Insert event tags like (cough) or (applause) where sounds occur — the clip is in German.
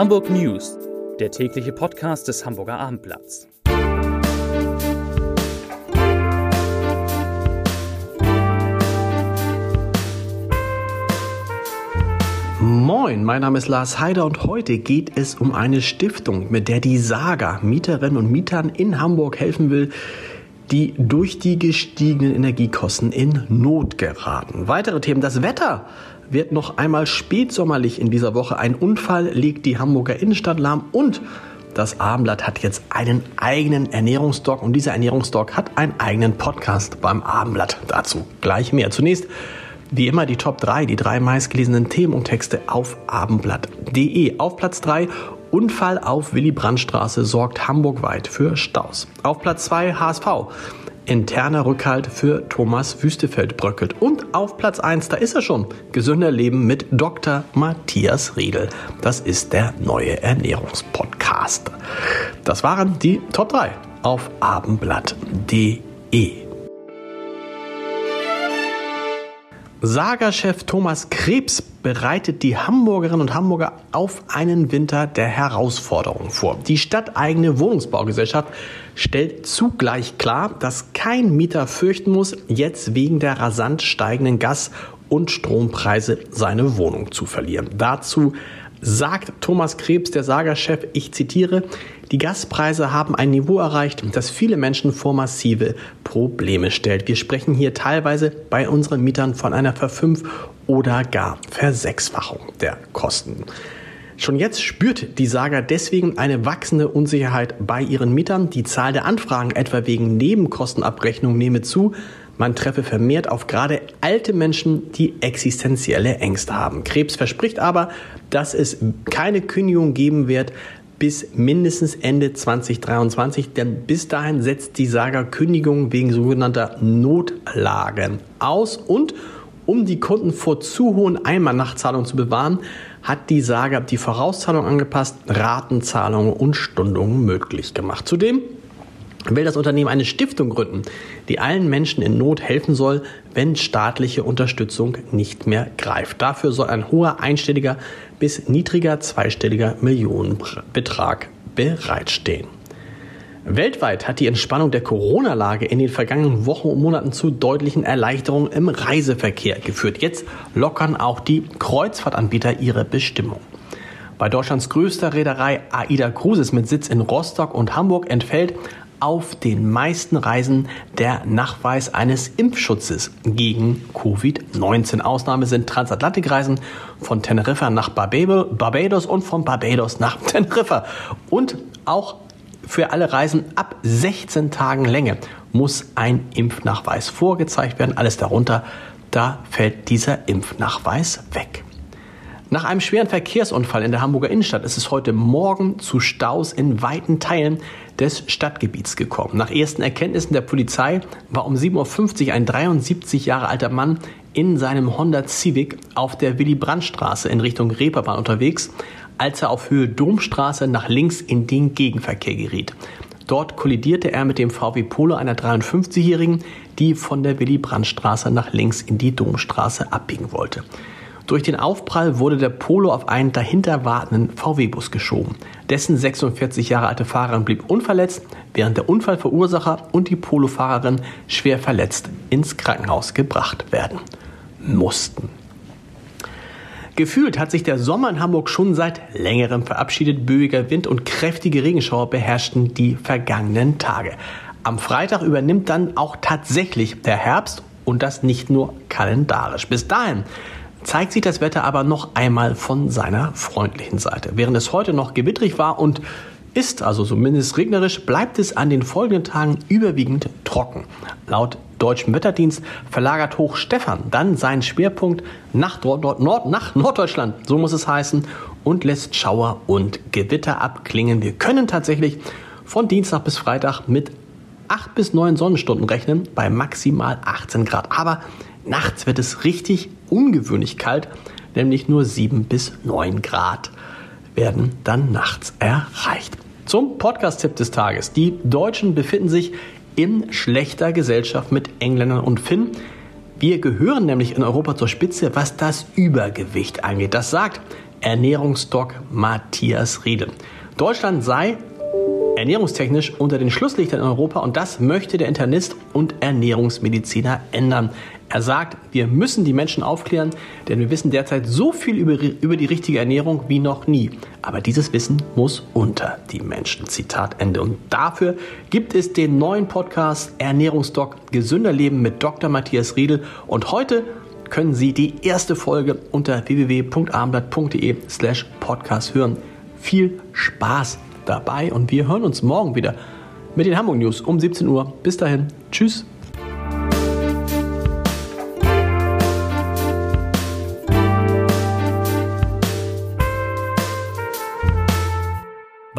Hamburg News, der tägliche Podcast des Hamburger Abendblatts. Moin, mein Name ist Lars Heider und heute geht es um eine Stiftung, mit der die Saga Mieterinnen und Mietern in Hamburg helfen will, die durch die gestiegenen Energiekosten in Not geraten. Weitere Themen, das Wetter wird noch einmal spätsommerlich in dieser Woche. Ein Unfall legt die Hamburger Innenstadt lahm und das Abendblatt hat jetzt einen eigenen Ernährungsdoc und dieser Ernährungsdoc hat einen eigenen Podcast beim Abendblatt. Dazu gleich mehr. Zunächst wie immer die Top 3, die drei meistgelesenen Themen und Texte auf abendblatt.de. Auf Platz 3 Unfall auf Willy Brandt-Straße sorgt hamburgweit für Staus. Auf Platz 2 HSV. Interner Rückhalt für Thomas Wüstefeld bröckelt. Und auf Platz 1, da ist er schon, gesünder Leben mit Dr. Matthias Riedel. Das ist der neue Ernährungspodcast. Das waren die Top 3 auf abendblatt.de. Sagerchef Thomas Krebs bereitet die Hamburgerinnen und Hamburger auf einen Winter der Herausforderungen vor. Die stadteigene Wohnungsbaugesellschaft stellt zugleich klar, dass kein Mieter fürchten muss, jetzt wegen der rasant steigenden Gas- und Strompreise seine Wohnung zu verlieren. Dazu sagt Thomas Krebs, der Sagerchef, ich zitiere, die Gaspreise haben ein Niveau erreicht, das viele Menschen vor massive Probleme stellt. Wir sprechen hier teilweise bei unseren Mietern von einer Verfünf- oder gar Versechsfachung der Kosten. Schon jetzt spürt die Saga deswegen eine wachsende Unsicherheit bei ihren Mietern. Die Zahl der Anfragen etwa wegen Nebenkostenabrechnung nehme zu. Man treffe vermehrt auf gerade alte Menschen, die existenzielle Ängste haben. Krebs verspricht aber, dass es keine Kündigung geben wird bis mindestens Ende 2023, denn bis dahin setzt die Saga Kündigung wegen sogenannter Notlagen aus und um die Kunden vor zu hohen Einmalnachzahlungen zu bewahren, hat die Saga die Vorauszahlung angepasst, Ratenzahlungen und Stundungen möglich gemacht. Zudem will das Unternehmen eine Stiftung gründen, die allen Menschen in Not helfen soll, wenn staatliche Unterstützung nicht mehr greift. Dafür soll ein hoher einstelliger bis niedriger zweistelliger Millionenbetrag bereitstehen. Weltweit hat die Entspannung der Corona-Lage in den vergangenen Wochen und Monaten zu deutlichen Erleichterungen im Reiseverkehr geführt. Jetzt lockern auch die Kreuzfahrtanbieter ihre Bestimmung. Bei Deutschlands größter Reederei AIDA Cruises mit Sitz in Rostock und Hamburg entfällt auf den meisten Reisen der Nachweis eines Impfschutzes gegen Covid-19. Ausnahme sind Transatlantikreisen von Teneriffa nach Barbados und von Barbados nach (laughs) Teneriffa. Und auch für alle Reisen ab 16 Tagen Länge muss ein Impfnachweis vorgezeigt werden. Alles darunter, da fällt dieser Impfnachweis weg. Nach einem schweren Verkehrsunfall in der Hamburger Innenstadt ist es heute Morgen zu Staus in weiten Teilen des Stadtgebiets gekommen. Nach ersten Erkenntnissen der Polizei war um 7.50 Uhr ein 73 Jahre alter Mann in seinem Honda Civic auf der Willy-Brandt-Straße in Richtung Reeperbahn unterwegs, als er auf Höhe Domstraße nach links in den Gegenverkehr geriet. Dort kollidierte er mit dem VW Polo einer 53-Jährigen, die von der Willy-Brandt-Straße nach links in die Domstraße abbiegen wollte. Durch den Aufprall wurde der Polo auf einen dahinter wartenden VW-Bus geschoben. Dessen 46 Jahre alte Fahrerin blieb unverletzt, während der Unfallverursacher und die Polofahrerin schwer verletzt ins Krankenhaus gebracht werden mussten. Gefühlt hat sich der Sommer in Hamburg schon seit längerem verabschiedet. Böiger Wind und kräftige Regenschauer beherrschten die vergangenen Tage. Am Freitag übernimmt dann auch tatsächlich der Herbst und das nicht nur kalendarisch. Bis dahin zeigt sich das Wetter aber noch einmal von seiner freundlichen Seite. Während es heute noch gewittrig war und ist also zumindest regnerisch, bleibt es an den folgenden Tagen überwiegend trocken. Laut deutschem Wetterdienst verlagert Hoch Stefan dann seinen Schwerpunkt nach, Nord Nord nach Norddeutschland, so muss es heißen, und lässt Schauer und Gewitter abklingen. Wir können tatsächlich von Dienstag bis Freitag mit 8 bis 9 Sonnenstunden rechnen bei maximal 18 Grad. Aber Nachts wird es richtig ungewöhnlich kalt, nämlich nur 7 bis 9 Grad werden dann nachts erreicht. Zum Podcast-Tipp des Tages. Die Deutschen befinden sich in schlechter Gesellschaft mit Engländern und Finnen. Wir gehören nämlich in Europa zur Spitze, was das Übergewicht angeht. Das sagt Ernährungsdoc Matthias Riede. Deutschland sei ernährungstechnisch unter den Schlusslichtern in Europa und das möchte der Internist und Ernährungsmediziner ändern. Er sagt, wir müssen die Menschen aufklären, denn wir wissen derzeit so viel über, über die richtige Ernährung wie noch nie. Aber dieses Wissen muss unter die Menschen. Zitat Ende. Und dafür gibt es den neuen Podcast Ernährungsdoc Gesünder Leben mit Dr. Matthias Riedel. Und heute können Sie die erste Folge unter www.armblatt.de slash podcast hören. Viel Spaß dabei und wir hören uns morgen wieder mit den Hamburg News um 17 Uhr. Bis dahin, tschüss.